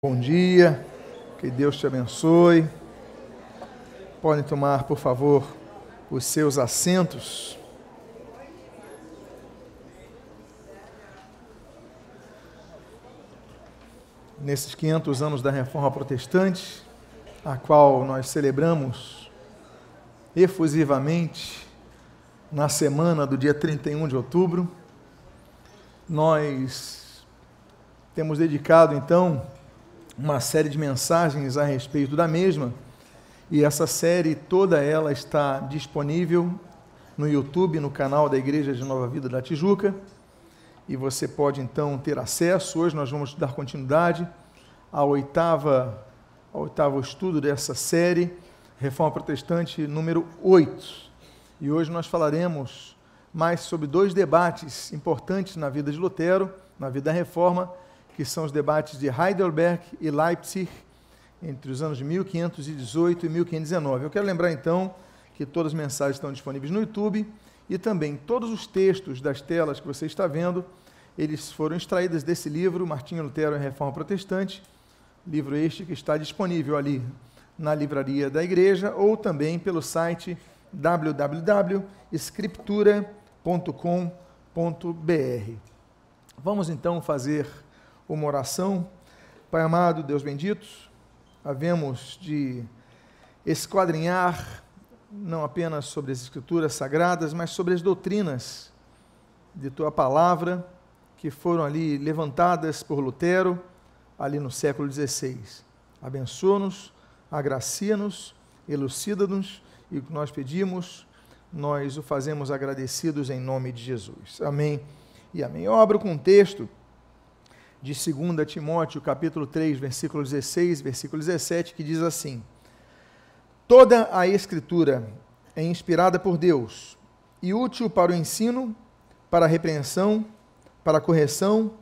Bom dia, que Deus te abençoe. Podem tomar, por favor, os seus assentos. Nesses 500 anos da Reforma Protestante, a qual nós celebramos efusivamente na semana do dia 31 de outubro, nós temos dedicado então uma série de mensagens a respeito da mesma. E essa série toda ela está disponível no YouTube, no canal da Igreja de Nova Vida da Tijuca. E você pode então ter acesso. Hoje nós vamos dar continuidade à oitava, ao oitavo estudo dessa série, Reforma Protestante número 8. E hoje nós falaremos mais sobre dois debates importantes na vida de Lutero, na vida da Reforma que são os debates de Heidelberg e Leipzig, entre os anos de 1518 e 1519. Eu quero lembrar então que todas as mensagens estão disponíveis no YouTube e também todos os textos das telas que você está vendo, eles foram extraídos desse livro, Martinho Lutero e Reforma Protestante, livro este que está disponível ali na livraria da igreja ou também pelo site www.escritura.com.br. Vamos então fazer uma oração. Pai amado, Deus bendito, havemos de esquadrinhar não apenas sobre as Escrituras sagradas, mas sobre as doutrinas de tua palavra que foram ali levantadas por Lutero, ali no século XVI. Abençoa-nos, agracia-nos, elucida-nos e o que nós pedimos, nós o fazemos agradecidos em nome de Jesus. Amém e amém. Eu abro com um texto de 2 Timóteo, capítulo 3, versículo 16, versículo 17, que diz assim: Toda a escritura é inspirada por Deus e útil para o ensino, para a repreensão, para a correção,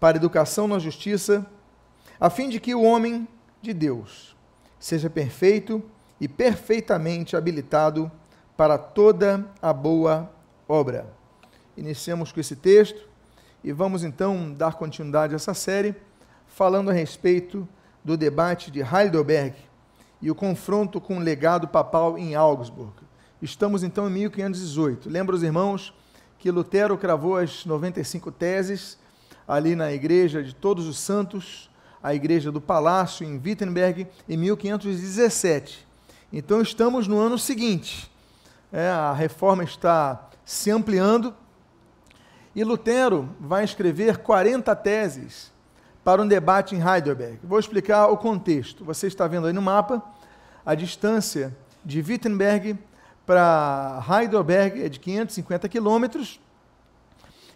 para a educação na justiça, a fim de que o homem de Deus seja perfeito e perfeitamente habilitado para toda a boa obra. Iniciamos com esse texto e vamos então dar continuidade a essa série, falando a respeito do debate de Heidelberg e o confronto com o legado papal em Augsburg. Estamos então em 1518. Lembra os irmãos que Lutero cravou as 95 teses ali na igreja de Todos os Santos, a igreja do Palácio em Wittenberg, em 1517. Então estamos no ano seguinte. É, a reforma está se ampliando e Lutero vai escrever 40 teses para um debate em Heidelberg. Vou explicar o contexto. Você está vendo aí no mapa a distância de Wittenberg para Heidelberg é de 550 quilômetros.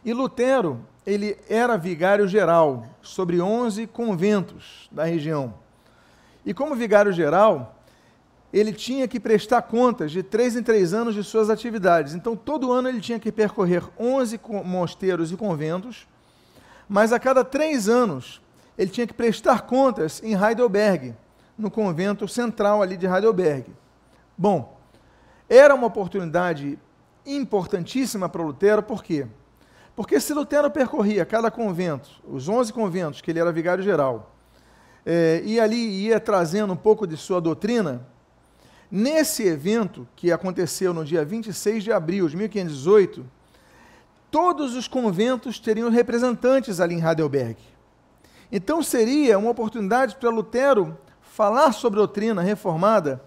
E Lutero, ele era vigário geral sobre 11 conventos da região. E como vigário geral, ele tinha que prestar contas de três em três anos de suas atividades. Então, todo ano ele tinha que percorrer 11 mosteiros e conventos, mas a cada três anos ele tinha que prestar contas em Heidelberg, no convento central ali de Heidelberg. Bom, era uma oportunidade importantíssima para Lutero, por quê? Porque se Lutero percorria cada convento, os 11 conventos que ele era vigário geral, é, e ali ia trazendo um pouco de sua doutrina, Nesse evento, que aconteceu no dia 26 de abril de 1518, todos os conventos teriam representantes ali em Heidelberg. Então seria uma oportunidade para Lutero falar sobre a doutrina reformada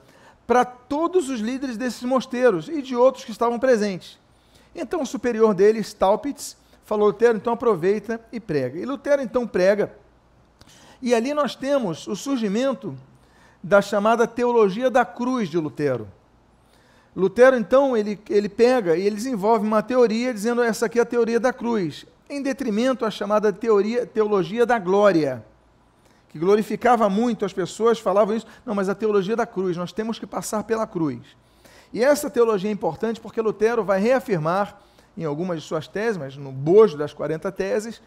para todos os líderes desses mosteiros e de outros que estavam presentes. Então o superior dele, Staupitz, falou: Lutero, então aproveita e prega. E Lutero então prega. E ali nós temos o surgimento da chamada teologia da cruz de Lutero. Lutero, então, ele, ele pega e ele desenvolve uma teoria dizendo essa aqui é a teoria da cruz, em detrimento à chamada teoria, teologia da glória, que glorificava muito as pessoas, falavam isso, não, mas a teologia da cruz, nós temos que passar pela cruz. E essa teologia é importante porque Lutero vai reafirmar em algumas de suas teses, mas no bojo das 40 teses,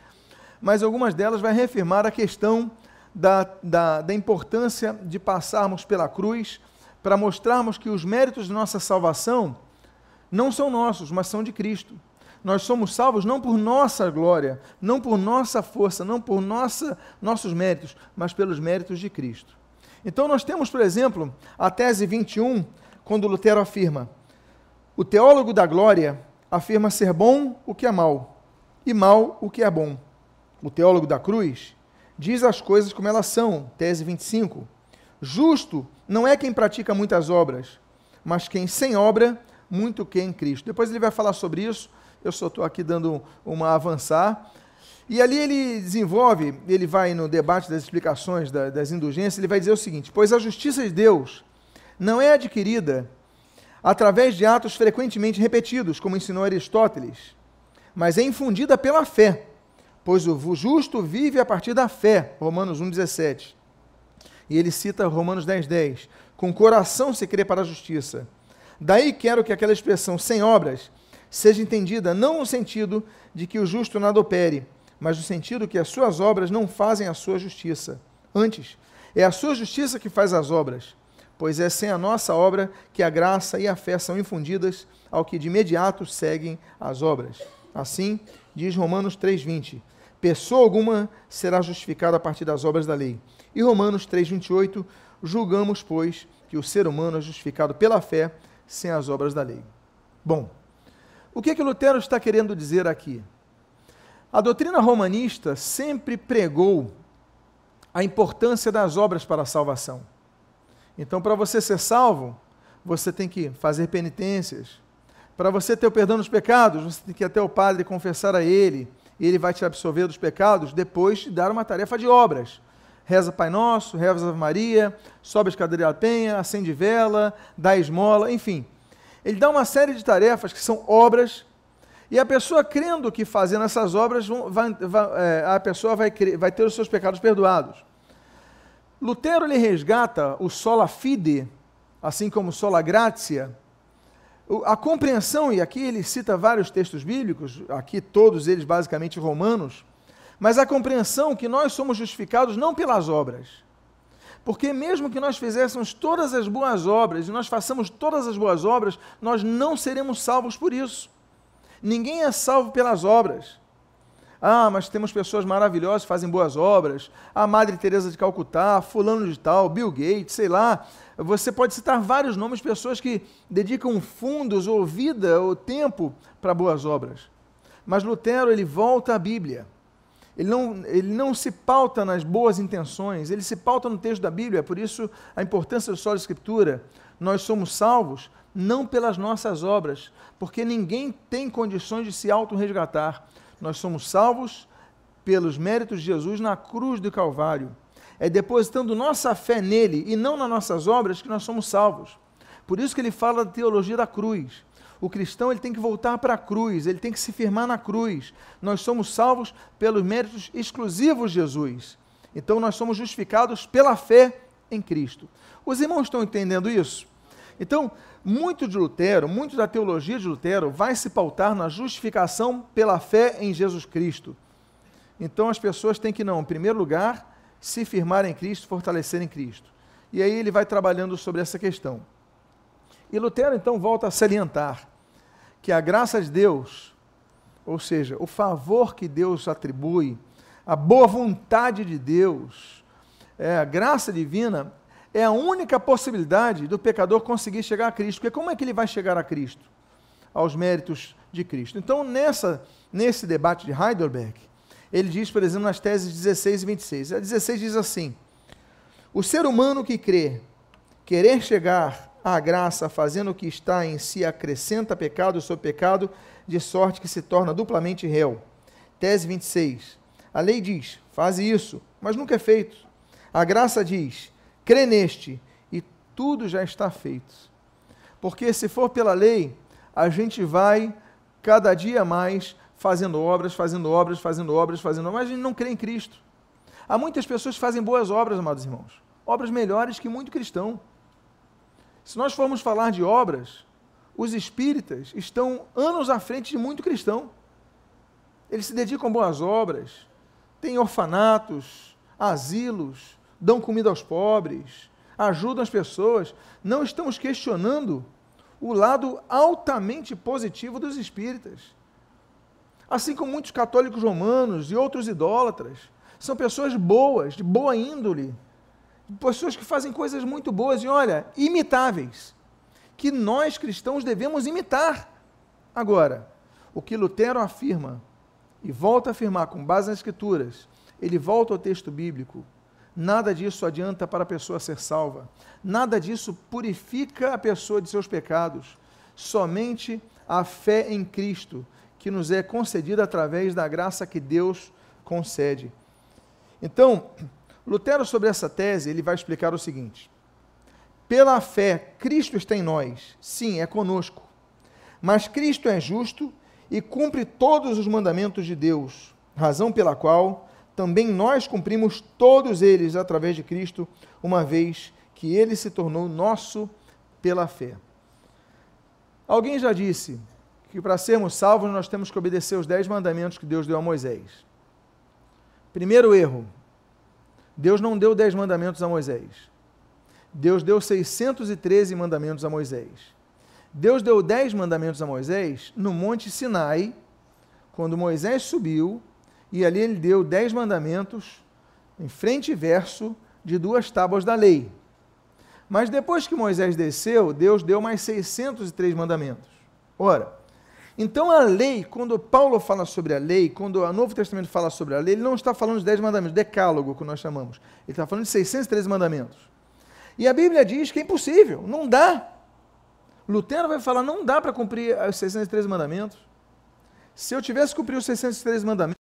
mas algumas delas vai reafirmar a questão da, da, da importância de passarmos pela cruz para mostrarmos que os méritos de nossa salvação não são nossos, mas são de Cristo. Nós somos salvos não por nossa glória, não por nossa força, não por nossa, nossos méritos, mas pelos méritos de Cristo. Então nós temos, por exemplo, a tese 21, quando Lutero afirma: o teólogo da glória afirma ser bom o que é mal, e mal o que é bom. O teólogo da cruz diz as coisas como elas são, tese 25. Justo não é quem pratica muitas obras, mas quem sem obra, muito que em Cristo. Depois ele vai falar sobre isso, eu só estou aqui dando uma avançar. E ali ele desenvolve, ele vai no debate das explicações da, das indulgências, ele vai dizer o seguinte: Pois a justiça de Deus não é adquirida através de atos frequentemente repetidos, como ensinou Aristóteles, mas é infundida pela fé, pois o justo vive a partir da fé, Romanos 1,17. E ele cita Romanos 10,10: 10, Com coração se crê para a justiça. Daí quero que aquela expressão sem obras seja entendida não no sentido de que o justo nada opere, mas no sentido que as suas obras não fazem a sua justiça. Antes, é a sua justiça que faz as obras, pois é sem a nossa obra que a graça e a fé são infundidas ao que de imediato seguem as obras. Assim, diz Romanos 3,20: Pessoa alguma será justificada a partir das obras da lei. E Romanos 3,28: Julgamos, pois, que o ser humano é justificado pela fé sem as obras da lei. Bom, o que, é que Lutero está querendo dizer aqui? A doutrina romanista sempre pregou a importância das obras para a salvação. Então, para você ser salvo, você tem que fazer penitências. Para você ter o perdão dos pecados, você tem que ir até o padre confessar a ele, ele vai te absolver dos pecados, depois de dar uma tarefa de obras. Reza Pai Nosso, reza Ave Maria, sobe a escadaria da penha, acende vela, dá esmola, enfim. Ele dá uma série de tarefas que são obras, e a pessoa crendo que fazendo essas obras, vai, vai, é, a pessoa vai, vai ter os seus pecados perdoados. Lutero lhe resgata o sola fide, assim como sola gratia, a compreensão, e aqui ele cita vários textos bíblicos, aqui todos eles basicamente romanos, mas a compreensão que nós somos justificados não pelas obras. Porque mesmo que nós fizéssemos todas as boas obras e nós façamos todas as boas obras, nós não seremos salvos por isso. Ninguém é salvo pelas obras. Ah, mas temos pessoas maravilhosas que fazem boas obras. A Madre Teresa de Calcutá, fulano de tal, Bill Gates, sei lá. Você pode citar vários nomes de pessoas que dedicam fundos ou vida ou tempo para boas obras. Mas Lutero, ele volta à Bíblia. Ele não, ele não se pauta nas boas intenções, ele se pauta no texto da Bíblia, por isso a importância da sólida escritura. Nós somos salvos não pelas nossas obras, porque ninguém tem condições de se auto-resgatar. Nós somos salvos pelos méritos de Jesus na cruz do Calvário. É depositando nossa fé nele e não nas nossas obras que nós somos salvos. Por isso que ele fala da teologia da cruz. O cristão ele tem que voltar para a cruz, ele tem que se firmar na cruz. Nós somos salvos pelos méritos exclusivos de Jesus. Então nós somos justificados pela fé em Cristo. Os irmãos estão entendendo isso? Então, muito de Lutero, muito da teologia de Lutero vai se pautar na justificação pela fé em Jesus Cristo. Então as pessoas têm que, não, em primeiro lugar, se firmar em Cristo, fortalecer em Cristo. E aí ele vai trabalhando sobre essa questão. E Lutero então volta a salientar que a graça de Deus, ou seja, o favor que Deus atribui, a boa vontade de Deus, é, a graça divina, é a única possibilidade do pecador conseguir chegar a Cristo. Porque como é que ele vai chegar a Cristo? Aos méritos de Cristo. Então, nessa, nesse debate de Heidelberg, ele diz, por exemplo, nas teses 16 e 26. A 16 diz assim: O ser humano que crê querer chegar à graça fazendo o que está em si acrescenta pecado sobre pecado, de sorte que se torna duplamente réu. Tese 26. A lei diz: faz isso, mas nunca é feito. A graça diz: crê neste e tudo já está feito. Porque se for pela lei, a gente vai cada dia mais fazendo obras, fazendo obras, fazendo obras, fazendo obras, mas a gente não crê em Cristo. Há muitas pessoas que fazem boas obras, amados irmãos, obras melhores que muito cristão. Se nós formos falar de obras, os espíritas estão anos à frente de muito cristão. Eles se dedicam a boas obras, têm orfanatos, asilos, dão comida aos pobres, ajudam as pessoas. Não estamos questionando o lado altamente positivo dos espíritas. assim como muitos católicos romanos e outros idólatras. São pessoas boas, de boa índole, pessoas que fazem coisas muito boas e, olha, imitáveis, que nós cristãos devemos imitar. Agora, o que Lutero afirma, e volta a afirmar com base nas Escrituras, ele volta ao texto bíblico, nada disso adianta para a pessoa ser salva, nada disso purifica a pessoa de seus pecados, somente a fé em Cristo, que nos é concedida através da graça que Deus concede. Então, Lutero, sobre essa tese, ele vai explicar o seguinte: pela fé, Cristo está em nós, sim, é conosco, mas Cristo é justo e cumpre todos os mandamentos de Deus, razão pela qual também nós cumprimos todos eles através de Cristo, uma vez que ele se tornou nosso pela fé. Alguém já disse que para sermos salvos nós temos que obedecer os dez mandamentos que Deus deu a Moisés. Primeiro erro: Deus não deu dez mandamentos a Moisés. Deus deu 613 mandamentos a Moisés. Deus deu dez mandamentos a Moisés no Monte Sinai, quando Moisés subiu, e ali ele deu dez mandamentos, em frente e verso, de duas tábuas da lei. Mas depois que Moisés desceu, Deus deu mais 603 mandamentos. Ora, então a lei, quando Paulo fala sobre a lei, quando o Novo Testamento fala sobre a lei, ele não está falando dos 10 mandamentos, decálogo, que nós chamamos. Ele está falando de 613 mandamentos. E a Bíblia diz que é impossível, não dá. Lutero vai falar, não dá para cumprir os 613 mandamentos. Se eu tivesse que cumprir os 613 mandamentos,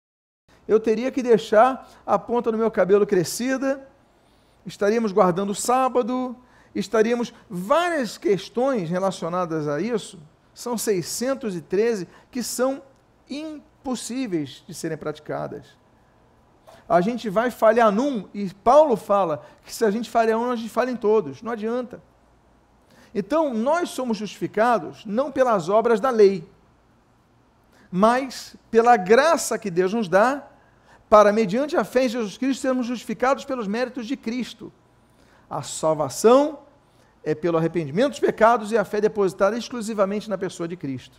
eu teria que deixar a ponta do meu cabelo crescida, estaríamos guardando o sábado, estaríamos várias questões relacionadas a isso, são 613 que são impossíveis de serem praticadas. A gente vai falhar num, e Paulo fala que se a gente falhar um, a gente falha em todos, não adianta. Então, nós somos justificados não pelas obras da lei, mas pela graça que Deus nos dá para, mediante a fé em Jesus Cristo, sermos justificados pelos méritos de Cristo. A salvação é pelo arrependimento dos pecados e a fé depositada exclusivamente na pessoa de Cristo.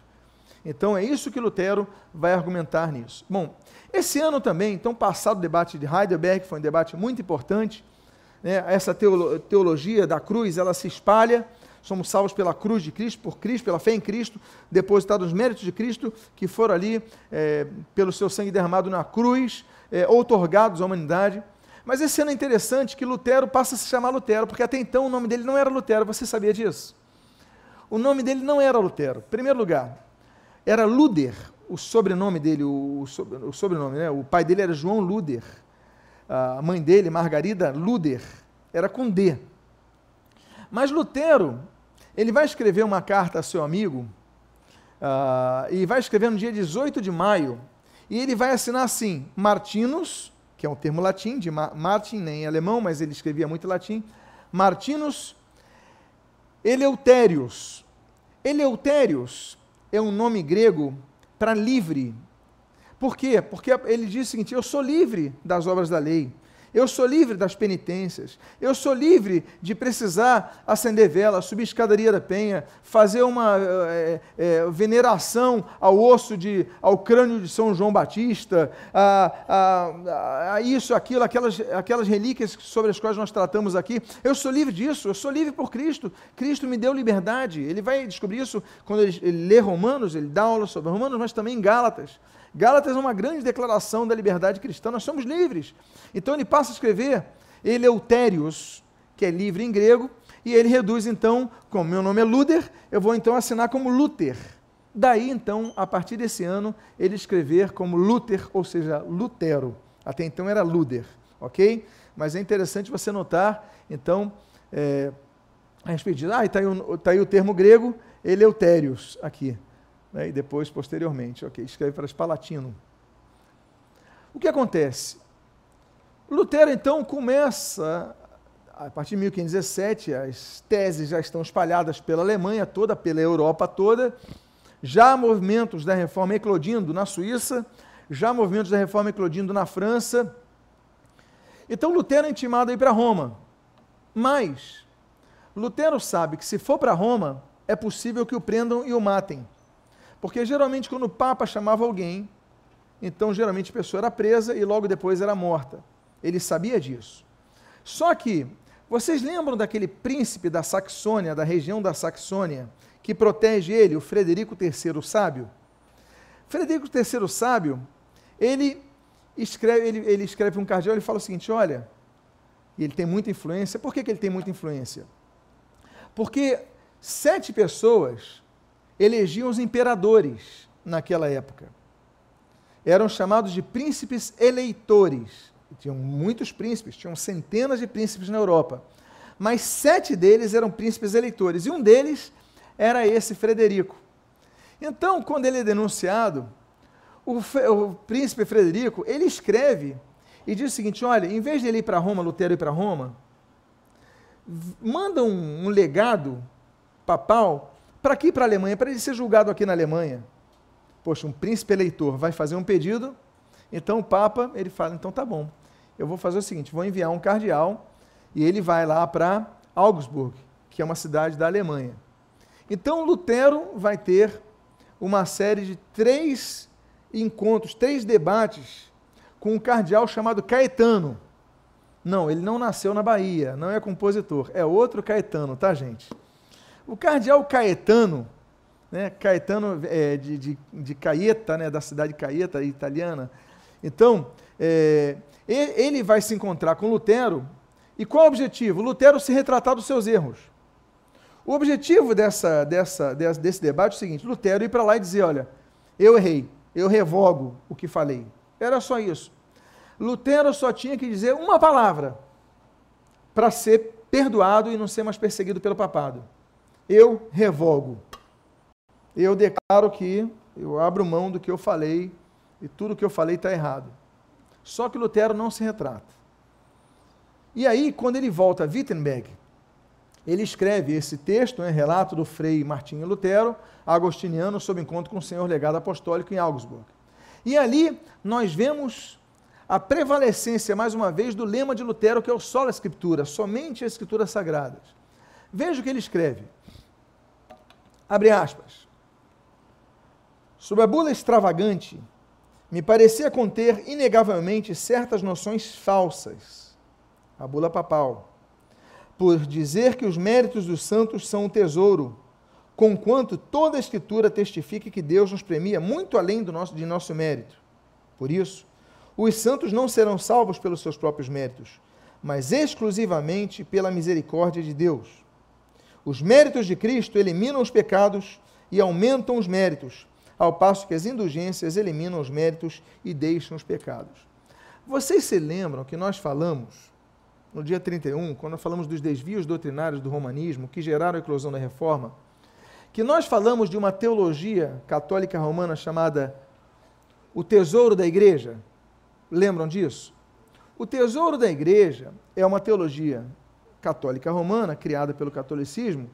Então é isso que Lutero vai argumentar nisso. Bom, esse ano também, então, passado o debate de Heidelberg, foi um debate muito importante, né? essa teologia da cruz, ela se espalha, somos salvos pela cruz de Cristo, por Cristo, pela fé em Cristo, depositados os méritos de Cristo, que foram ali, é, pelo seu sangue derramado na cruz, é, outorgados à humanidade. Mas esse ano é interessante que Lutero passa a se chamar Lutero, porque até então o nome dele não era Lutero, você sabia disso? O nome dele não era Lutero. Em primeiro lugar, era Luder, o sobrenome dele, o, o sobrenome, né? O pai dele era João Luder. A mãe dele, Margarida Luder, era com D. Mas Lutero, ele vai escrever uma carta a seu amigo, uh, e vai escrever no dia 18 de maio e ele vai assinar assim: Martinus, que é um termo latim, de Martin, nem alemão, mas ele escrevia muito latim. Martinus Eleutérios. Eleutérios é um nome grego para livre. Por quê? Porque ele diz o seguinte: eu sou livre das obras da lei. Eu sou livre das penitências. Eu sou livre de precisar acender vela, subir escadaria da penha, fazer uma é, é, veneração ao osso de, ao crânio de São João Batista, a, a, a, isso, aquilo, aquelas, aquelas relíquias sobre as quais nós tratamos aqui. Eu sou livre disso. Eu sou livre por Cristo. Cristo me deu liberdade. Ele vai descobrir isso quando ele, ele lê Romanos. Ele dá aula sobre Romanos, mas também em Gálatas. Gálatas é uma grande declaração da liberdade cristã, nós somos livres. Então ele passa a escrever Eleutérios, que é livre em grego, e ele reduz então, como meu nome é Luder, eu vou então assinar como Luther. Daí então, a partir desse ano, ele escrever como Luther, ou seja, Lutero. Até então era Luder, ok? Mas é interessante você notar, então, é, a respeito disso. Ah, está aí, tá aí o termo grego, Eleutérios, aqui né, e depois, posteriormente, ok, escreve para Palatino. O que acontece? Lutero, então, começa, a partir de 1517, as teses já estão espalhadas pela Alemanha toda, pela Europa toda, já há movimentos da reforma eclodindo na Suíça, já há movimentos da reforma eclodindo na França. Então, Lutero é intimado a ir para Roma. Mas, Lutero sabe que se for para Roma, é possível que o prendam e o matem. Porque geralmente, quando o Papa chamava alguém então geralmente a pessoa era presa e logo depois era morta. Ele sabia disso. Só que, vocês lembram daquele príncipe da Saxônia, da região da Saxônia, que protege ele, o Frederico III Sábio? Frederico III Sábio, ele escreve, ele, ele escreve um cardeal e fala o seguinte: olha, ele tem muita influência. Por que, que ele tem muita influência? Porque sete pessoas elegiam os imperadores naquela época. Eram chamados de príncipes eleitores. Tinham muitos príncipes, tinham centenas de príncipes na Europa. Mas sete deles eram príncipes eleitores. E um deles era esse Frederico. Então, quando ele é denunciado, o, o príncipe Frederico, ele escreve e diz o seguinte: olha, em vez de ele ir para Roma, Lutero ir para Roma, manda um, um legado papal para aqui, para a Alemanha, para ele ser julgado aqui na Alemanha. Poxa, um príncipe eleitor vai fazer um pedido, então o Papa, ele fala, então tá bom, eu vou fazer o seguinte, vou enviar um cardeal e ele vai lá para Augsburg, que é uma cidade da Alemanha. Então Lutero vai ter uma série de três encontros, três debates com um cardeal chamado Caetano. Não, ele não nasceu na Bahia, não é compositor, é outro Caetano, tá, gente? O cardeal Caetano, né, Caetano é, de, de, de Caeta, né, da cidade de Caeta, italiana. Então, é, ele vai se encontrar com Lutero, e qual o objetivo? Lutero se retratar dos seus erros. O objetivo dessa, dessa, desse debate é o seguinte: Lutero ir para lá e dizer: olha, eu errei, eu revogo o que falei. Era só isso. Lutero só tinha que dizer uma palavra para ser perdoado e não ser mais perseguido pelo papado. Eu revogo. Eu declaro que eu abro mão do que eu falei e tudo que eu falei está errado. Só que Lutero não se retrata. E aí, quando ele volta a Wittenberg, ele escreve esse texto, né, relato do Frei Martinho Lutero, agostiniano, sob encontro com o Senhor legado apostólico em Augsburg. E ali nós vemos a prevalecência, mais uma vez, do lema de Lutero, que é o solo escritura, somente as escrituras sagradas. Veja o que ele escreve. Abre aspas. Sob a bula extravagante, me parecia conter inegavelmente certas noções falsas. A bula papal por dizer que os méritos dos santos são um tesouro, conquanto toda a Escritura testifica que Deus nos premia muito além do nosso, de nosso mérito. Por isso, os santos não serão salvos pelos seus próprios méritos, mas exclusivamente pela misericórdia de Deus. Os méritos de Cristo eliminam os pecados e aumentam os méritos, ao passo que as indulgências eliminam os méritos e deixam os pecados. Vocês se lembram que nós falamos no dia 31, quando falamos dos desvios doutrinários do romanismo que geraram a eclosão da reforma, que nós falamos de uma teologia católica romana chamada o tesouro da igreja. Lembram disso? O tesouro da igreja é uma teologia católica romana criada pelo catolicismo,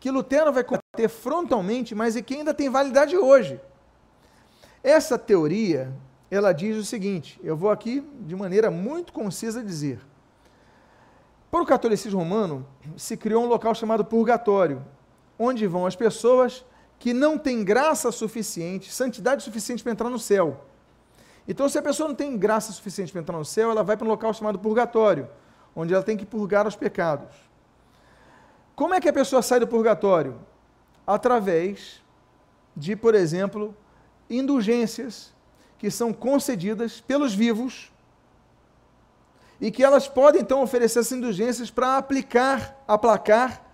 que Lutero vai combater frontalmente, mas é que ainda tem validade hoje. Essa teoria, ela diz o seguinte, eu vou aqui de maneira muito concisa dizer: para o catolicismo romano, se criou um local chamado purgatório, onde vão as pessoas que não têm graça suficiente, santidade suficiente para entrar no céu. Então, se a pessoa não tem graça suficiente para entrar no céu, ela vai para um local chamado purgatório, onde ela tem que purgar os pecados. Como é que a pessoa sai do purgatório? Através de, por exemplo, indulgências que são concedidas pelos vivos e que elas podem então oferecer essas indulgências para aplicar, aplacar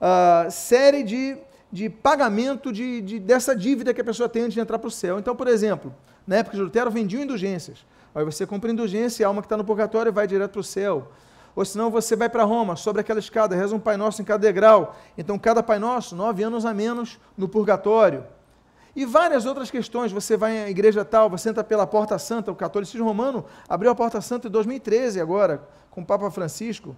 a uh, série de, de pagamento de, de, dessa dívida que a pessoa tem antes de entrar para o céu. Então, por exemplo, na época de Lutero vendiam indulgências. Aí você compra indulgência a alma que está no purgatório vai direto para o céu. Ou senão você vai para Roma, sobre aquela escada, reza um Pai Nosso em cada degrau. Então, cada Pai Nosso, nove anos a menos no purgatório. E várias outras questões. Você vai à igreja tal, você entra pela Porta Santa. O catolicismo romano abriu a Porta Santa em 2013, agora, com o Papa Francisco.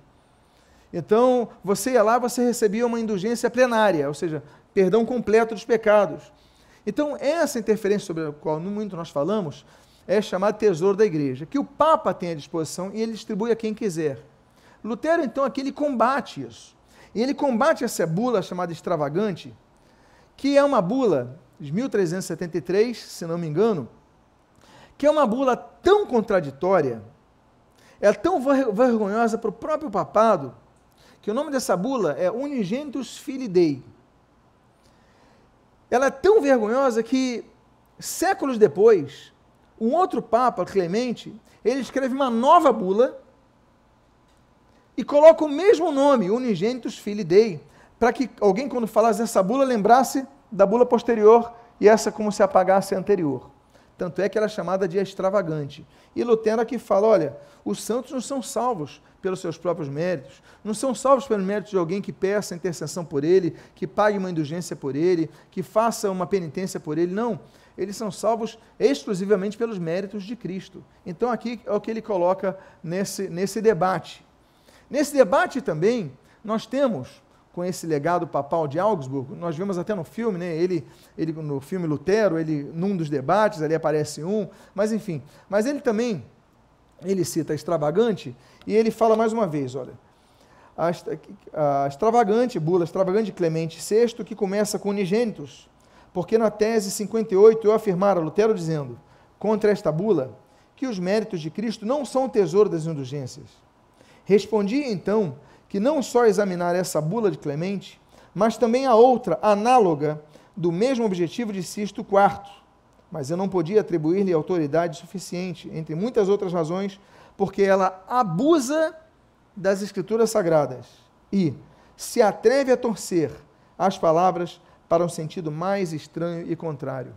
Então, você ia lá, você recebia uma indulgência plenária, ou seja, perdão completo dos pecados. Então, essa interferência sobre a qual muito nós falamos é chamada tesouro da igreja, que o Papa tem à disposição e ele distribui a quem quiser. Lutero, então, aqui ele combate isso. E ele combate essa bula chamada extravagante, que é uma bula de 1373, se não me engano, que é uma bula tão contraditória, é tão vergonhosa para o próprio papado, que o nome dessa bula é Unigenitus Filii Dei. Ela é tão vergonhosa que, séculos depois, um outro Papa, Clemente, ele escreve uma nova bula e coloca o mesmo nome, Unigenitus Filii Dei, para que alguém, quando falasse dessa bula, lembrasse da bula posterior e essa como se apagasse a anterior. Tanto é que ela é chamada de extravagante. E Lutero aqui fala: olha, os santos não são salvos pelos seus próprios méritos, não são salvos pelos méritos de alguém que peça intercessão por ele, que pague uma indulgência por ele, que faça uma penitência por ele. Não. Eles são salvos exclusivamente pelos méritos de Cristo. Então, aqui é o que ele coloca nesse, nesse debate. Nesse debate também, nós temos com esse legado papal de Augsburgo. Nós vemos até no filme, né? Ele, ele no filme Lutero, ele num dos debates ali aparece um, mas enfim. Mas ele também ele cita extravagante e ele fala mais uma vez, olha, a, a extravagante, bula extravagante Clemente VI, que começa com unigênitos, porque na tese 58 eu afirmara Lutero dizendo, contra esta bula, que os méritos de Cristo não são o tesouro das indulgências. Respondi então que não só examinar essa bula de Clemente, mas também a outra, análoga, do mesmo objetivo de Sisto IV. Mas eu não podia atribuir-lhe autoridade suficiente, entre muitas outras razões, porque ela abusa das Escrituras Sagradas e se atreve a torcer as palavras para um sentido mais estranho e contrário.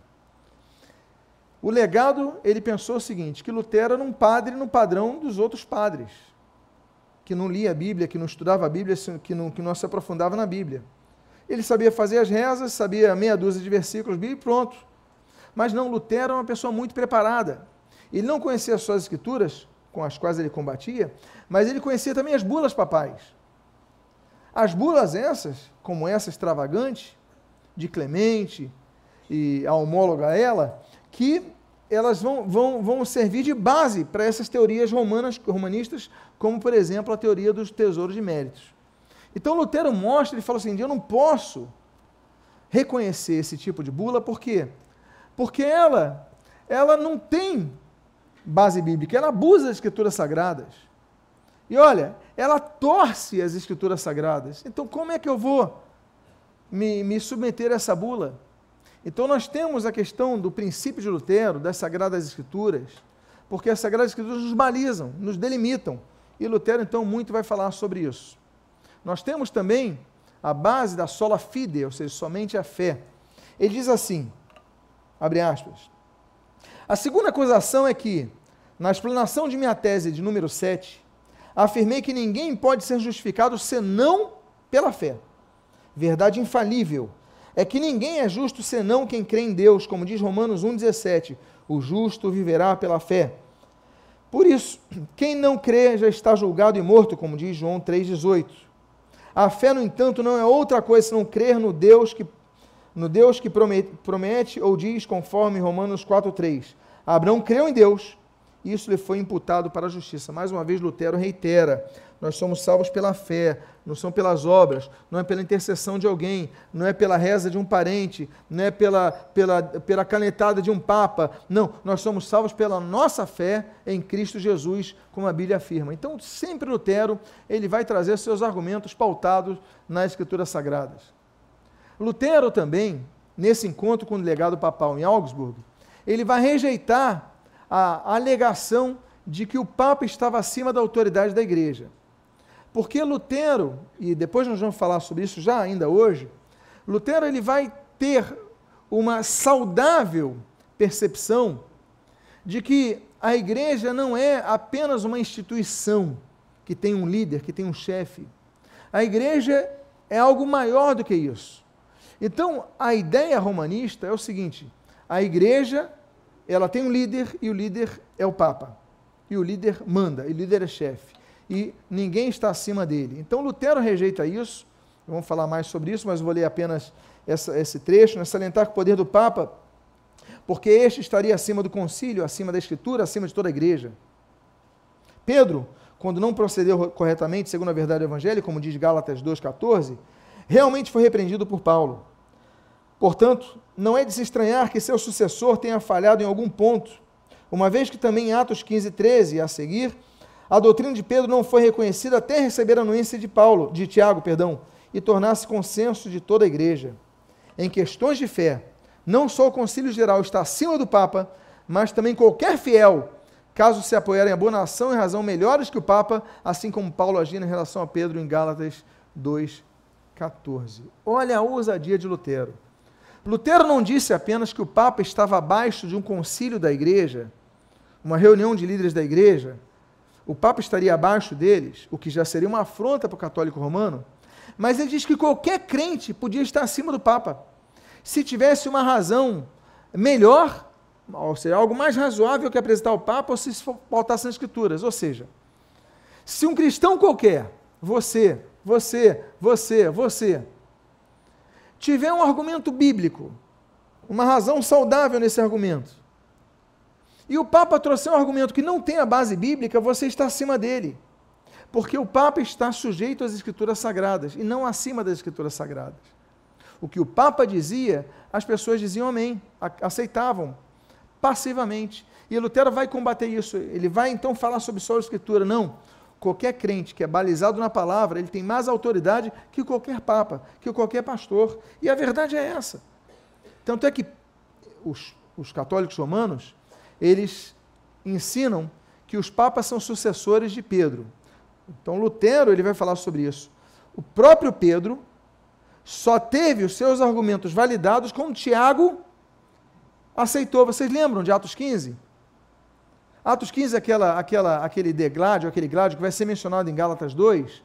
O legado, ele pensou o seguinte, que Lutero era um padre no padrão dos outros padres que não lia a Bíblia, que não estudava a Bíblia, que não, que não se aprofundava na Bíblia. Ele sabia fazer as rezas, sabia meia dúzia de versículos e pronto. Mas não, Lutero era uma pessoa muito preparada. Ele não conhecia só as escrituras, com as quais ele combatia, mas ele conhecia também as bulas papais. As bulas essas, como essa extravagante, de Clemente e a homóloga a ela, que elas vão, vão, vão servir de base para essas teorias romanas, romanistas, como, por exemplo, a teoria dos tesouros de méritos. Então, Lutero mostra, ele fala assim, eu não posso reconhecer esse tipo de bula, por quê? Porque ela, ela não tem base bíblica, ela abusa das escrituras sagradas. E olha, ela torce as escrituras sagradas. Então, como é que eu vou me, me submeter a essa bula? Então nós temos a questão do princípio de Lutero, das Sagradas Escrituras, porque as Sagradas Escrituras nos balizam, nos delimitam. E Lutero, então, muito vai falar sobre isso. Nós temos também a base da sola fide, ou seja, somente a fé. Ele diz assim, abre aspas, a segunda acusação é que, na explanação de minha tese de número 7, afirmei que ninguém pode ser justificado senão pela fé. Verdade infalível, é que ninguém é justo senão quem crê em Deus, como diz Romanos 1,17: o justo viverá pela fé. Por isso, quem não crê já está julgado e morto, como diz João 3,18. A fé, no entanto, não é outra coisa senão crer no Deus que, no Deus que promete, promete ou diz, conforme Romanos 4,3. Abraão creu em Deus, e isso lhe foi imputado para a justiça. Mais uma vez, Lutero reitera: nós somos salvos pela fé, não são pelas obras, não é pela intercessão de alguém, não é pela reza de um parente, não é pela, pela, pela canetada de um papa. Não, nós somos salvos pela nossa fé em Cristo Jesus, como a Bíblia afirma. Então, sempre Lutero, ele vai trazer seus argumentos pautados nas Escrituras Sagradas. Lutero também, nesse encontro com o delegado papal em Augsburg, ele vai rejeitar a alegação de que o Papa estava acima da autoridade da igreja. Porque Lutero, e depois nós vamos falar sobre isso já ainda hoje, Lutero ele vai ter uma saudável percepção de que a igreja não é apenas uma instituição que tem um líder, que tem um chefe. A igreja é algo maior do que isso. Então, a ideia romanista é o seguinte: a igreja, ela tem um líder e o líder é o papa. E o líder manda, e o líder é chefe e ninguém está acima dele. Então Lutero rejeita isso, vamos falar mais sobre isso, mas vou ler apenas essa, esse trecho, né? salientar que o poder do Papa, porque este estaria acima do concílio, acima da Escritura, acima de toda a igreja. Pedro, quando não procedeu corretamente, segundo a verdade do Evangelho, como diz Gálatas 2,14, realmente foi repreendido por Paulo. Portanto, não é de se estranhar que seu sucessor tenha falhado em algum ponto, uma vez que também em Atos 15, 13 a seguir, a doutrina de Pedro não foi reconhecida até receber a anuência de Paulo, de Tiago, perdão, e tornar-se consenso de toda a igreja. Em questões de fé, não só o concílio geral está acima do Papa, mas também qualquer fiel, caso se apoiar em abonação e razão melhores que o Papa, assim como Paulo agindo em relação a Pedro em Gálatas 2,14. Olha a ousadia de Lutero. Lutero não disse apenas que o Papa estava abaixo de um concílio da igreja, uma reunião de líderes da igreja, o Papa estaria abaixo deles, o que já seria uma afronta para o católico romano, mas ele diz que qualquer crente podia estar acima do Papa. Se tivesse uma razão melhor, ou seja, algo mais razoável que apresentar ao Papa, ou se faltasse nas Escrituras. Ou seja, se um cristão qualquer, você, você, você, você, tiver um argumento bíblico, uma razão saudável nesse argumento, e o Papa trouxer um argumento que não tem a base bíblica, você está acima dele. Porque o Papa está sujeito às Escrituras Sagradas e não acima das Escrituras Sagradas. O que o Papa dizia, as pessoas diziam amém, aceitavam passivamente. E Lutero vai combater isso. Ele vai então falar sobre só a Escritura. Não. Qualquer crente que é balizado na palavra, ele tem mais autoridade que qualquer papa, que qualquer pastor. E a verdade é essa. Tanto é que os, os católicos romanos, eles ensinam que os papas são sucessores de Pedro. Então Lutero ele vai falar sobre isso. O próprio Pedro só teve os seus argumentos validados quando Tiago aceitou. Vocês lembram de Atos 15? Atos 15 aquela, aquela, aquele degládio, aquele gládio que vai ser mencionado em Gálatas 2.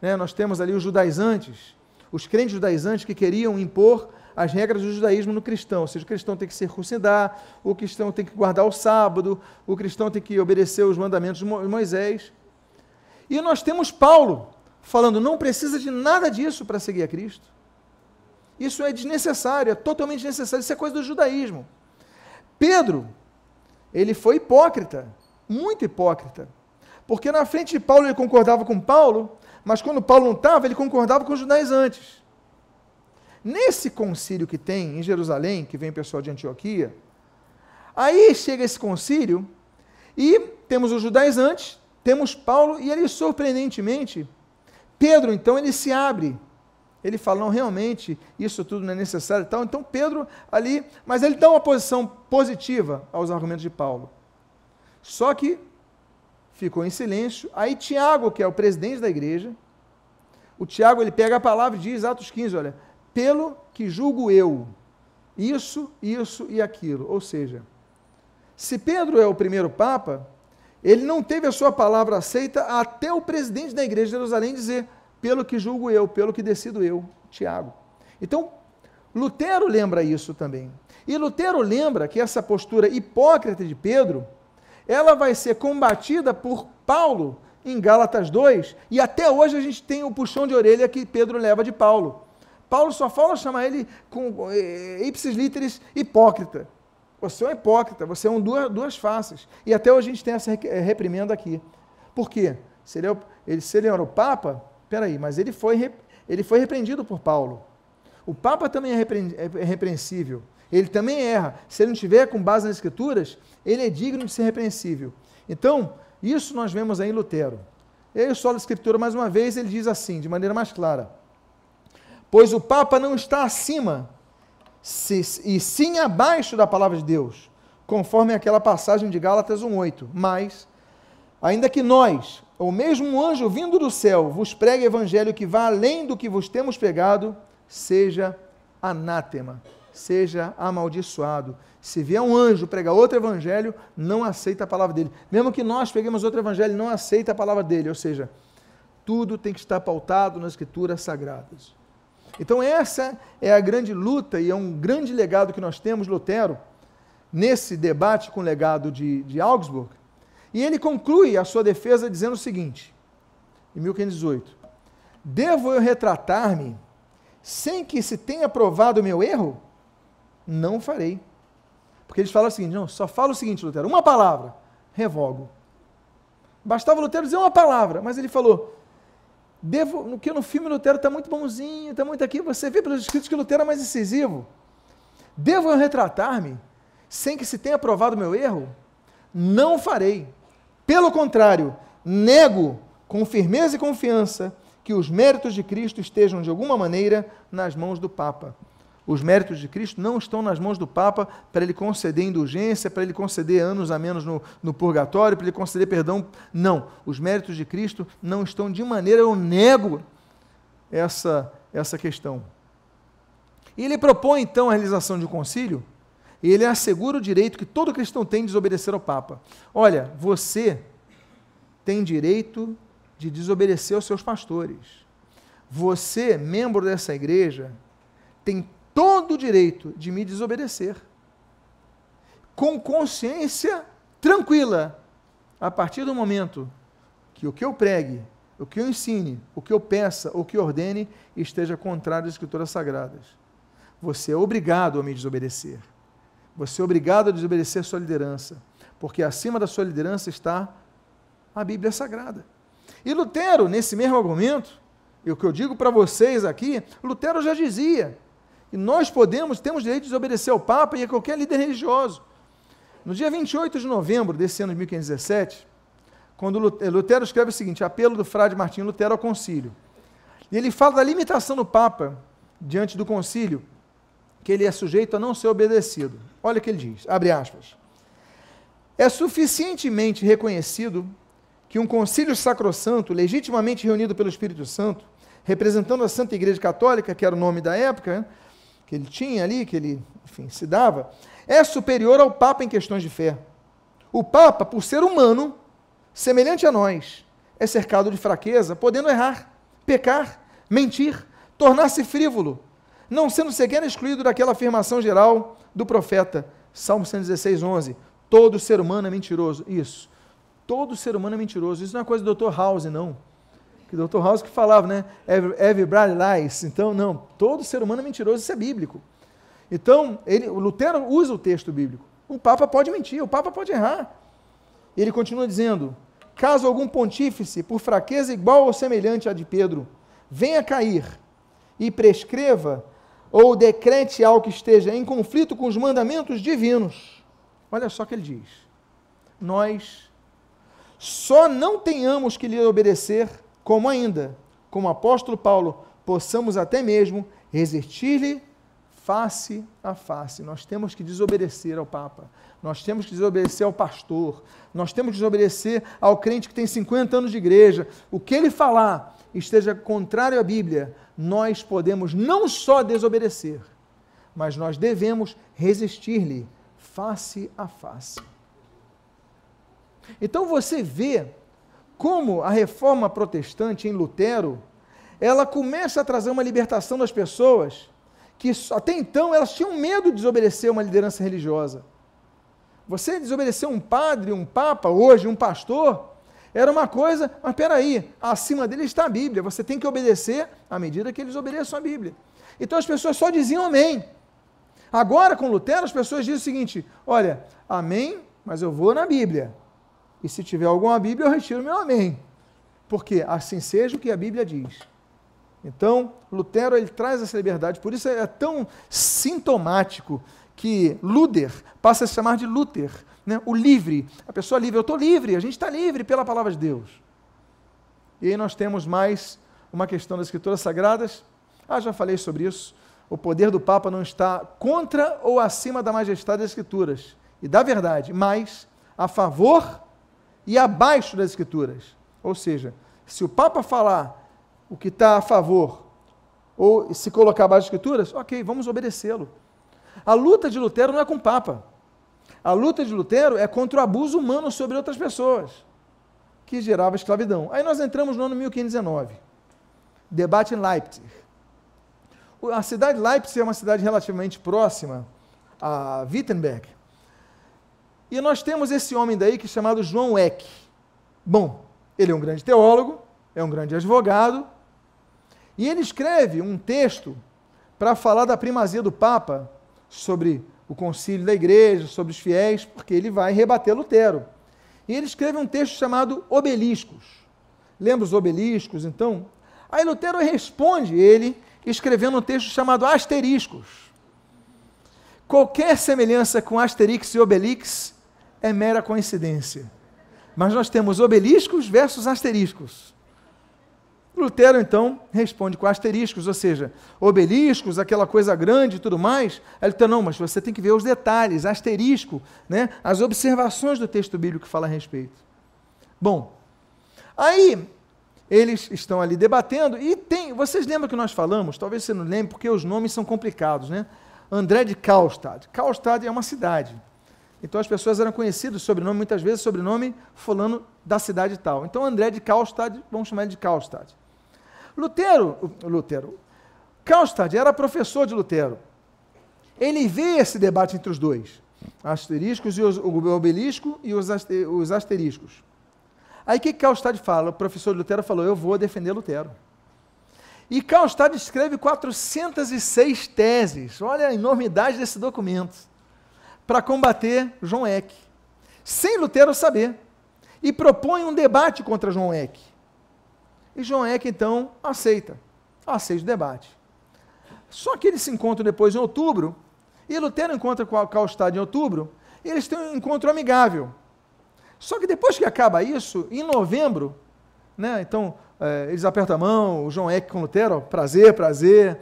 Né? Nós temos ali os judaizantes, os crentes judaizantes que queriam impor as regras do judaísmo no cristão. Ou seja, o cristão tem que circuncidar, o cristão tem que guardar o sábado, o cristão tem que obedecer os mandamentos de Moisés. E nós temos Paulo falando, não precisa de nada disso para seguir a Cristo. Isso é desnecessário, é totalmente desnecessário, isso é coisa do judaísmo. Pedro, ele foi hipócrita, muito hipócrita. Porque na frente de Paulo ele concordava com Paulo, mas quando Paulo não estava, ele concordava com os judaizantes. Nesse concílio que tem em Jerusalém, que vem o pessoal de Antioquia, aí chega esse concílio e temos os judaizantes, temos Paulo e ele surpreendentemente, Pedro então ele se abre. Ele fala, não, realmente, isso tudo não é necessário e tal. Então Pedro ali, mas ele dá uma posição positiva aos argumentos de Paulo. Só que ficou em silêncio. Aí Tiago, que é o presidente da igreja, o Tiago ele pega a palavra e diz, Atos 15, olha, pelo que julgo eu, isso, isso e aquilo. Ou seja, se Pedro é o primeiro Papa, ele não teve a sua palavra aceita até o presidente da igreja de Jerusalém dizer, pelo que julgo eu, pelo que decido eu, Tiago. Então, Lutero lembra isso também. E Lutero lembra que essa postura hipócrita de Pedro, ela vai ser combatida por Paulo em Gálatas 2, e até hoje a gente tem o puxão de orelha que Pedro leva de Paulo. Paulo só fala chamar ele com é, ipsis literis hipócrita. Você é um hipócrita, você é um duas, duas faces. E até hoje a gente tem essa é, reprimenda aqui. Por quê? Se ele, é ele, se ele era o Papa, peraí, mas ele foi, ele foi repreendido por Paulo. O Papa também é, é repreensível. Ele também erra. Se ele não tiver com base nas Escrituras, ele é digno de ser repreensível. Então, isso nós vemos aí em Lutero. E aí o solo da Escritura, mais uma vez, ele diz assim, de maneira mais clara pois o Papa não está acima, e sim abaixo da palavra de Deus, conforme aquela passagem de Gálatas 1,8. Mas, ainda que nós, ou mesmo um anjo vindo do céu, vos pregue evangelho que vá além do que vos temos pregado, seja anátema, seja amaldiçoado. Se vier um anjo pregar outro evangelho, não aceita a palavra dele. Mesmo que nós peguemos outro evangelho, não aceita a palavra dele. Ou seja, tudo tem que estar pautado nas escrituras sagradas. Então, essa é a grande luta e é um grande legado que nós temos, Lutero, nesse debate com o legado de, de Augsburg. E ele conclui a sua defesa dizendo o seguinte, em 1518: Devo eu retratar-me sem que se tenha provado o meu erro? Não farei. Porque eles falam o seguinte: não, só fala o seguinte, Lutero, uma palavra, revogo. Bastava Lutero dizer uma palavra, mas ele falou: Devo, no que no filme Lutero está muito bonzinho, está muito aqui. Você vê pelos escritos que Lutero é mais incisivo. Devo eu retratar-me sem que se tenha provado meu erro? Não farei. Pelo contrário, nego com firmeza e confiança que os méritos de Cristo estejam de alguma maneira nas mãos do Papa. Os méritos de Cristo não estão nas mãos do Papa para ele conceder indulgência, para ele conceder anos a menos no, no purgatório, para ele conceder perdão. Não. Os méritos de Cristo não estão de maneira, eu nego essa, essa questão. E ele propõe então a realização de um concílio, e ele assegura o direito que todo cristão tem de desobedecer ao Papa. Olha, você tem direito de desobedecer aos seus pastores. Você, membro dessa igreja, tem todo o direito de me desobedecer. Com consciência tranquila, a partir do momento que o que eu pregue, o que eu ensine, o que eu peça, o que eu ordene, esteja contrário às Escrituras Sagradas. Você é obrigado a me desobedecer. Você é obrigado a desobedecer a sua liderança, porque acima da sua liderança está a Bíblia Sagrada. E Lutero, nesse mesmo argumento, e o que eu digo para vocês aqui, Lutero já dizia e nós podemos, temos direito de desobedecer ao Papa e a qualquer líder religioso. No dia 28 de novembro desse ano de 1517, quando Lutero escreve o seguinte, apelo do frade Martinho Lutero ao concílio. E ele fala da limitação do Papa diante do concílio, que ele é sujeito a não ser obedecido. Olha o que ele diz, abre aspas. É suficientemente reconhecido que um concílio sacrossanto, legitimamente reunido pelo Espírito Santo, representando a Santa Igreja Católica, que era o nome da época, que ele tinha ali, que ele, enfim, se dava, é superior ao Papa em questões de fé. O Papa, por ser humano, semelhante a nós, é cercado de fraqueza, podendo errar, pecar, mentir, tornar-se frívolo, não sendo sequer excluído daquela afirmação geral do profeta, Salmo 116, 11. Todo ser humano é mentiroso. Isso. Todo ser humano é mentiroso. Isso não é coisa do Dr. House, não que o Dr. House que falava, né? Everybody lies. Então, não, todo ser humano é mentiroso, isso é bíblico. Então, ele, o Lutero usa o texto bíblico. O Papa pode mentir, o Papa pode errar. Ele continua dizendo: caso algum pontífice, por fraqueza igual ou semelhante à de Pedro, venha cair e prescreva ou decrete algo que esteja em conflito com os mandamentos divinos, olha só o que ele diz: nós só não tenhamos que lhe obedecer como ainda, como apóstolo Paulo, possamos até mesmo resistir-lhe face a face. Nós temos que desobedecer ao Papa, nós temos que desobedecer ao pastor, nós temos que desobedecer ao crente que tem 50 anos de igreja. O que ele falar esteja contrário à Bíblia, nós podemos não só desobedecer, mas nós devemos resistir-lhe face a face. Então você vê como a reforma protestante em Lutero, ela começa a trazer uma libertação das pessoas que até então elas tinham medo de desobedecer uma liderança religiosa. Você desobedecer um padre, um papa, hoje um pastor, era uma coisa, mas peraí, acima dele está a Bíblia, você tem que obedecer à medida que eles obedeçam a Bíblia. Então as pessoas só diziam amém. Agora, com Lutero, as pessoas dizem o seguinte: olha, amém, mas eu vou na Bíblia. E se tiver alguma Bíblia, eu retiro meu amém. Porque assim seja o que a Bíblia diz. Então, Lutero ele traz essa liberdade, por isso é tão sintomático que Luder passa a se chamar de Luther, né? o livre, a pessoa livre. Eu estou livre, a gente está livre pela palavra de Deus. E aí nós temos mais uma questão das Escrituras Sagradas. Ah, já falei sobre isso. O poder do Papa não está contra ou acima da majestade das Escrituras e da verdade, mas a favor e abaixo das Escrituras. Ou seja, se o Papa falar o que está a favor ou se colocar abaixo das Escrituras, ok, vamos obedecê-lo. A luta de Lutero não é com o Papa. A luta de Lutero é contra o abuso humano sobre outras pessoas, que gerava escravidão. Aí nós entramos no ano 1519. Debate em Leipzig. A cidade de Leipzig é uma cidade relativamente próxima a Wittenberg. E nós temos esse homem daí que é chamado João Eck. Bom, ele é um grande teólogo, é um grande advogado, e ele escreve um texto para falar da primazia do Papa sobre o concílio da igreja, sobre os fiéis, porque ele vai rebater Lutero. E ele escreve um texto chamado Obeliscos. Lembra os obeliscos, então? Aí Lutero responde ele escrevendo um texto chamado Asteriscos. Qualquer semelhança com Asterix e Obelix é mera coincidência. Mas nós temos obeliscos versus asteriscos. Lutero, então, responde com asteriscos, ou seja, obeliscos, aquela coisa grande e tudo mais. Ele não, mas você tem que ver os detalhes, asterisco, né? as observações do texto bíblico que fala a respeito. Bom, aí eles estão ali debatendo e tem, vocês lembram que nós falamos, talvez você não lembre, porque os nomes são complicados, né? André de Karlstad. Karlstad é uma cidade. Então as pessoas eram conhecidas, sobrenome, muitas vezes sobrenome fulano da cidade tal. Então André de Karlstad, vamos chamar ele de Karlstad. Lutero, Lutero, era professor de Lutero. Ele vê esse debate entre os dois, asteriscos e os, o obelisco e os, os asteriscos. Aí o que Karlstad fala? O professor de Lutero falou: Eu vou defender Lutero. E Karlstad escreve 406 teses. Olha a enormidade desse documento. Para combater João Eck. Sem Lutero saber. E propõe um debate contra João Eck. E João Eck, então, aceita. Aceita o debate. Só que eles se encontram depois em outubro. E Lutero encontra com Karlstad em outubro. E eles têm um encontro amigável. Só que depois que acaba isso, em novembro, né, então é, eles apertam a mão, o João Eck com Lutero, prazer, prazer,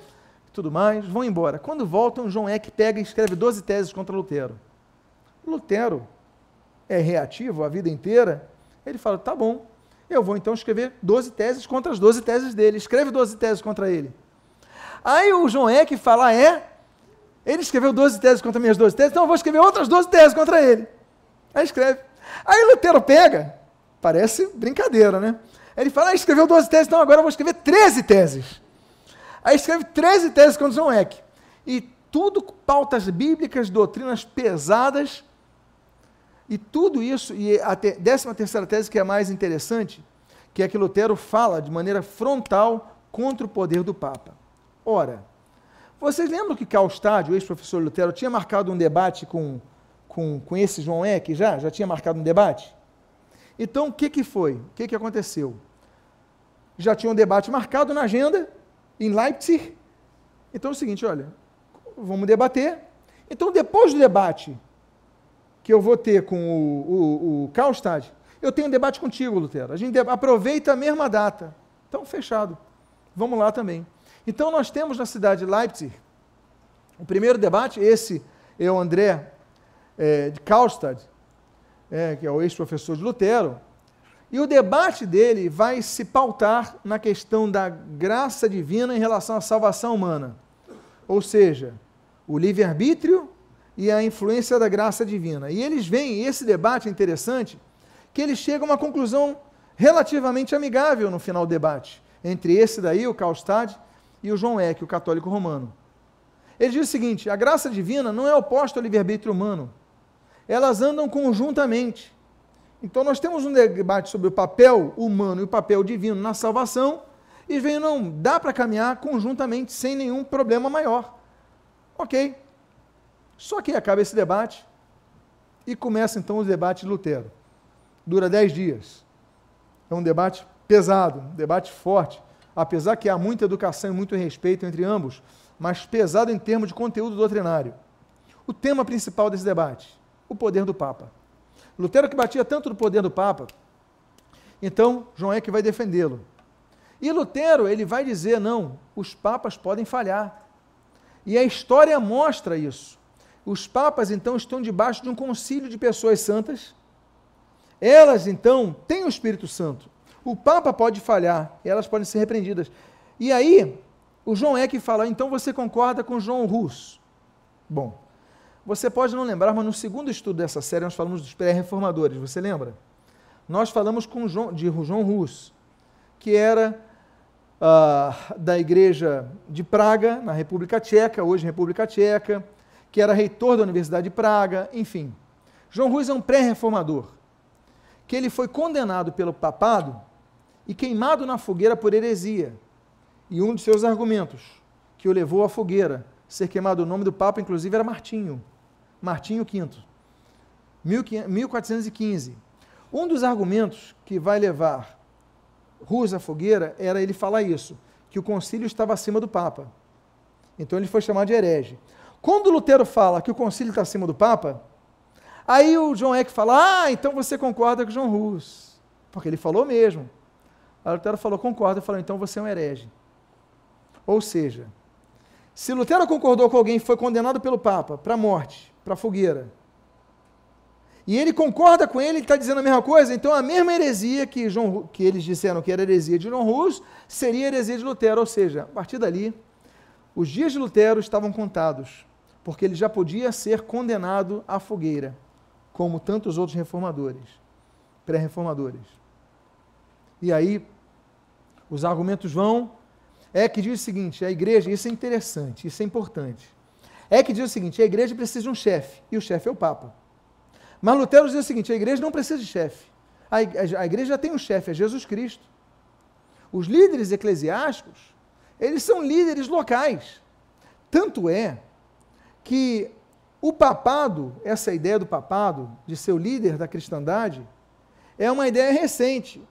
tudo mais, vão embora. Quando voltam, João Eck pega e escreve 12 teses contra Lutero. Lutero é reativo a vida inteira, ele fala, tá bom, eu vou então escrever 12 teses contra as 12 teses dele, escreve 12 teses contra ele. Aí o João Eck fala, ah, é? Ele escreveu 12 teses contra minhas 12 teses, então eu vou escrever outras 12 teses contra ele. Aí escreve. Aí Lutero pega, parece brincadeira, né? Ele fala, ah, escreveu 12 teses, então agora eu vou escrever 13 teses. Aí escreve 13 teses contra João Eck. E tudo pautas bíblicas, doutrinas pesadas, e tudo isso, e a te, décima terceira tese que é mais interessante, que é que Lutero fala de maneira frontal contra o poder do Papa. Ora, vocês lembram que Calstad, o ex-professor Lutero, tinha marcado um debate com, com, com esse João Eck já? Já tinha marcado um debate? Então, o que, que foi? O que, que aconteceu? Já tinha um debate marcado na agenda, em Leipzig. Então é o seguinte, olha, vamos debater. Então, depois do debate que eu vou ter com o, o, o eu tenho um debate contigo, Lutero. A gente aproveita a mesma data. Então, fechado. Vamos lá também. Então, nós temos na cidade de Leipzig o primeiro debate, esse é o André é, de Karlstad, é, que é o ex-professor de Lutero, e o debate dele vai se pautar na questão da graça divina em relação à salvação humana. Ou seja, o livre-arbítrio e a influência da graça divina. E eles veem, esse debate é interessante, que eles chegam a uma conclusão relativamente amigável no final do debate, entre esse daí, o Karlstad, e o João Eck, o católico romano. Ele diz o seguinte: a graça divina não é oposta ao livre-arbítrio humano elas andam conjuntamente. Então nós temos um debate sobre o papel humano e o papel divino na salvação, e vem, não, dá para caminhar conjuntamente, sem nenhum problema maior. Ok. Só que acaba esse debate e começa então o debate de Lutero. Dura dez dias. É um debate pesado, um debate forte, apesar que há muita educação e muito respeito entre ambos, mas pesado em termos de conteúdo doutrinário. O tema principal desse debate: o poder do Papa. Lutero que batia tanto no poder do Papa, então João é que vai defendê-lo. E Lutero, ele vai dizer, não, os papas podem falhar. E a história mostra isso. Os papas, então, estão debaixo de um concílio de pessoas santas. Elas, então, têm o Espírito Santo. O Papa pode falhar, elas podem ser repreendidas. E aí, o João que fala, então você concorda com João Rus? Bom, você pode não lembrar, mas no segundo estudo dessa série nós falamos dos pré-reformadores, você lembra? Nós falamos com João, de João Rus, que era uh, da igreja de Praga, na República Tcheca, hoje República Tcheca, que era reitor da Universidade de Praga, enfim. João Rus é um pré-reformador, que ele foi condenado pelo papado e queimado na fogueira por heresia. E um dos seus argumentos que o levou à fogueira, ser queimado o nome do Papa, inclusive, era Martinho. Martinho V, 1415. Um dos argumentos que vai levar Rus à fogueira era ele falar isso, que o concílio estava acima do Papa. Então ele foi chamado de herege. Quando Lutero fala que o concílio está acima do Papa, Aí o John Eck fala: Ah, então você concorda com John Hus. Porque ele falou mesmo. Aí Lutero falou: Concordo. Ele falou: Então você é um herege. Ou seja, se Lutero concordou com alguém e foi condenado pelo Papa para a morte, para a fogueira, e ele concorda com ele, está dizendo a mesma coisa, então a mesma heresia que, João, que eles disseram que era heresia de João Hus seria heresia de Lutero. Ou seja, a partir dali, os dias de Lutero estavam contados, porque ele já podia ser condenado à fogueira, como tantos outros reformadores, pré-reformadores. E aí, os argumentos vão. É que diz o seguinte: a igreja, isso é interessante, isso é importante. É que diz o seguinte: a igreja precisa de um chefe, e o chefe é o Papa. Mas Lutero diz o seguinte: a igreja não precisa de chefe. A, igreja já tem um chefe, é Jesus Cristo. Os líderes eclesiásticos, eles são líderes locais. Tanto é que o papado, essa ideia do papado, de ser o líder da cristandade, é uma ideia recente.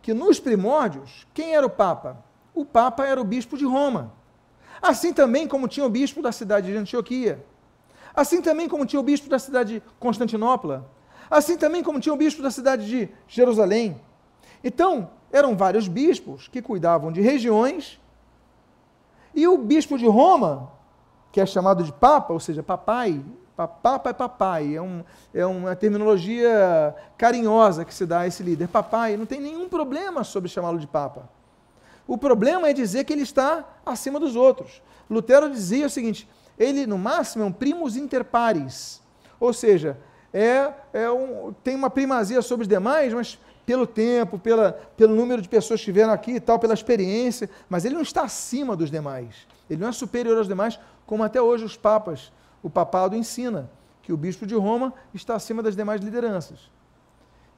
Que nos primórdios, quem era o Papa? O Papa era o bispo de Roma. Assim também como tinha o bispo da cidade de Antioquia. Assim também como tinha o bispo da cidade de Constantinopla. Assim também como tinha o bispo da cidade de Jerusalém. Então, eram vários bispos que cuidavam de regiões. E o bispo de Roma, que é chamado de Papa, ou seja, papai, Papa é papai, é, um, é uma terminologia carinhosa que se dá a esse líder. Papai, não tem nenhum problema sobre chamá-lo de Papa. O problema é dizer que ele está acima dos outros. Lutero dizia o seguinte: ele, no máximo, é um primus inter pares. Ou seja, é, é um, tem uma primazia sobre os demais, mas pelo tempo, pela, pelo número de pessoas que estiveram aqui e tal, pela experiência, mas ele não está acima dos demais. Ele não é superior aos demais, como até hoje os papas, o papado ensina, que o bispo de Roma está acima das demais lideranças.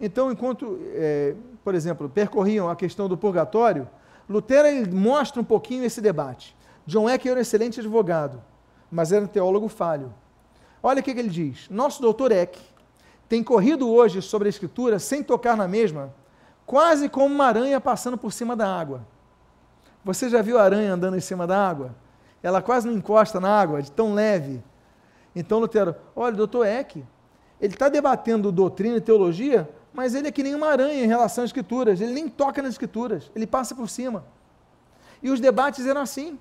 Então, enquanto, é, por exemplo, percorriam a questão do purgatório, Lutero mostra um pouquinho esse debate. John Eck era um excelente advogado mas era um teólogo falho. Olha o que, ele diz. Nosso doutor Eck tem corrido hoje sobre a Escritura sem tocar na mesma, quase como uma aranha passando por cima da água. Você já viu a aranha andando em cima da água? Ela quase não encosta na água, de tão leve. Então, Lutero, olha, doutor Eck, ele está debatendo doutrina e teologia, mas ele é que nem uma aranha em relação às Escrituras. Ele nem toca nas Escrituras, ele passa por cima. E os debates eram assim.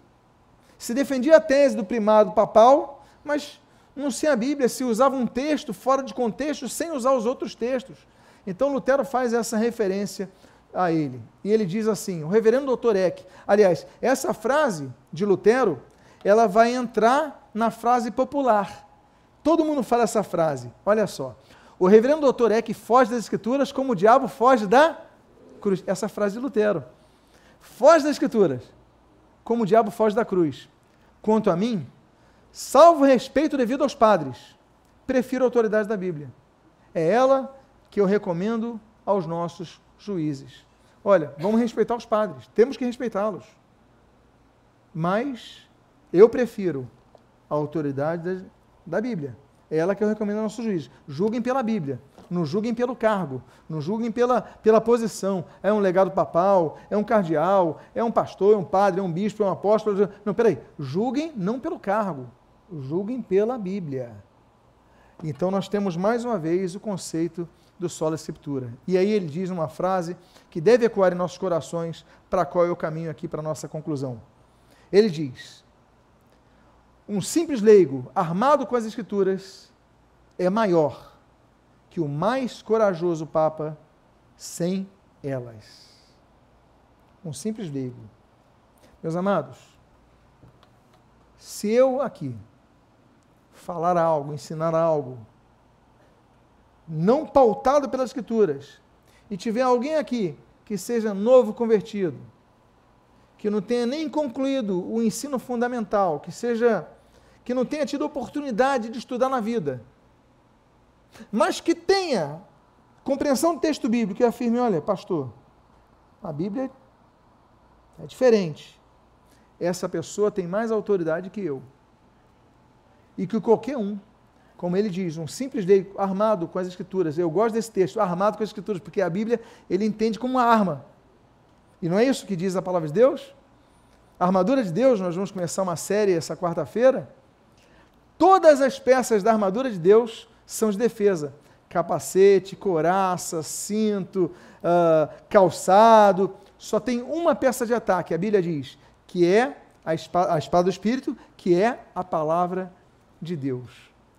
Se defendia a tese do primado papal, mas não se a Bíblia, se usava um texto fora de contexto sem usar os outros textos. Então Lutero faz essa referência a ele. E ele diz assim: o reverendo doutor Eck, aliás, essa frase de Lutero, ela vai entrar na frase popular. Todo mundo fala essa frase. Olha só. O reverendo doutor Eck foge das escrituras como o diabo foge da cruz. Essa frase de Lutero. Foge das escrituras como o diabo foge da cruz. Quanto a mim, salvo respeito devido aos padres, prefiro a autoridade da Bíblia. É ela que eu recomendo aos nossos juízes. Olha, vamos respeitar os padres, temos que respeitá-los. Mas eu prefiro a autoridade da, da Bíblia. É ela que eu recomendo aos nossos juízes. Julguem pela Bíblia não julguem pelo cargo, não julguem pela, pela posição. É um legado papal, é um cardeal, é um pastor, é um padre, é um bispo, é um apóstolo. Não, peraí. Julguem não pelo cargo, julguem pela Bíblia. Então nós temos mais uma vez o conceito do sola escritura. E aí ele diz uma frase que deve ecoar em nossos corações, para qual é o caminho aqui para a nossa conclusão. Ele diz: Um simples leigo armado com as escrituras é maior que o mais corajoso Papa sem elas. Um simples leigo. Meus amados, se eu aqui falar algo, ensinar algo, não pautado pelas Escrituras, e tiver alguém aqui que seja novo convertido, que não tenha nem concluído o ensino fundamental, que seja que não tenha tido oportunidade de estudar na vida, mas que tenha compreensão do texto bíblico e afirme: olha, pastor, a Bíblia é diferente. Essa pessoa tem mais autoridade que eu. E que qualquer um, como ele diz, um simples lei armado com as escrituras. Eu gosto desse texto, armado com as escrituras, porque a Bíblia ele entende como uma arma. E não é isso que diz a palavra de Deus? A armadura de Deus, nós vamos começar uma série essa quarta-feira. Todas as peças da armadura de Deus são de defesa. capacete, coraça, cinto, uh, calçado. Só tem uma peça de ataque, a Bíblia diz, que é a espada, a espada do Espírito, que é a palavra de Deus.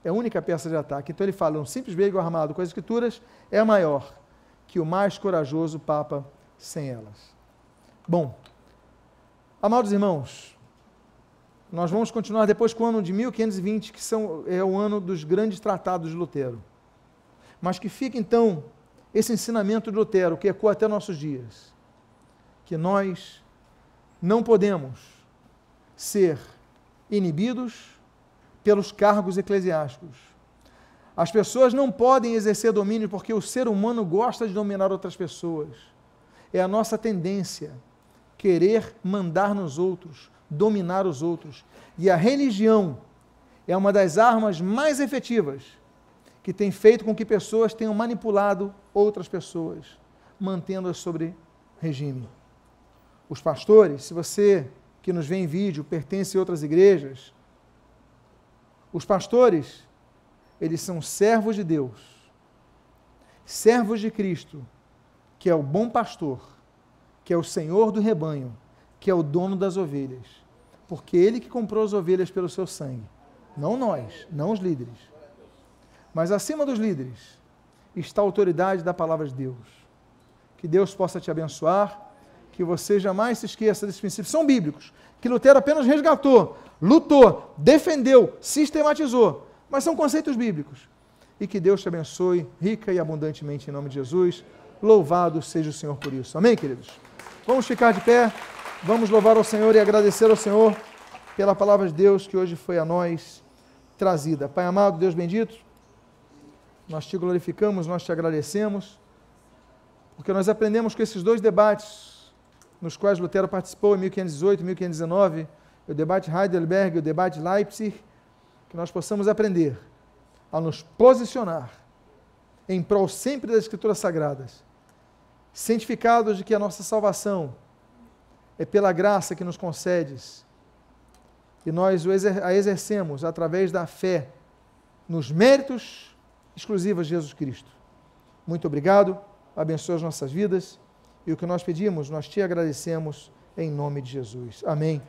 É a única peça de ataque. Então ele fala: um simples veículo armado com as Escrituras é maior que o mais corajoso Papa sem elas. Bom, amados irmãos, nós vamos continuar depois com o ano de 1520, que são, é o ano dos grandes tratados de Lutero. Mas que fica então esse ensinamento de Lutero, que ecoa até nossos dias, que nós não podemos ser inibidos pelos cargos eclesiásticos. As pessoas não podem exercer domínio porque o ser humano gosta de dominar outras pessoas. É a nossa tendência querer mandar nos outros, dominar os outros. E a religião é uma das armas mais efetivas que tem feito com que pessoas tenham manipulado outras pessoas, mantendo-as sobre regime. Os pastores, se você que nos vê em vídeo pertence a outras igrejas, os pastores, eles são servos de Deus, servos de Cristo, que é o bom pastor, que é o Senhor do rebanho, que é o dono das ovelhas, porque ele que comprou as ovelhas pelo seu sangue, não nós, não os líderes. Mas acima dos líderes está a autoridade da palavra de Deus. Que Deus possa te abençoar, que você jamais se esqueça desses princípios. São bíblicos, que Lutero apenas resgatou, lutou, defendeu, sistematizou, mas são conceitos bíblicos. E que Deus te abençoe rica e abundantemente em nome de Jesus. Louvado seja o Senhor por isso. Amém, queridos? Vamos ficar de pé, vamos louvar ao Senhor e agradecer ao Senhor pela palavra de Deus que hoje foi a nós trazida. Pai amado, Deus bendito, nós te glorificamos, nós te agradecemos, porque nós aprendemos com esses dois debates nos quais Lutero participou em 1518 e 1519, o debate Heidelberg e o debate Leipzig, que nós possamos aprender a nos posicionar em prol sempre das Escrituras Sagradas, cientificados de que a nossa salvação é pela graça que nos concedes e nós a exercemos através da fé nos méritos exclusivas de Jesus Cristo. Muito obrigado, abençoe as nossas vidas e o que nós pedimos, nós te agradecemos em nome de Jesus. Amém.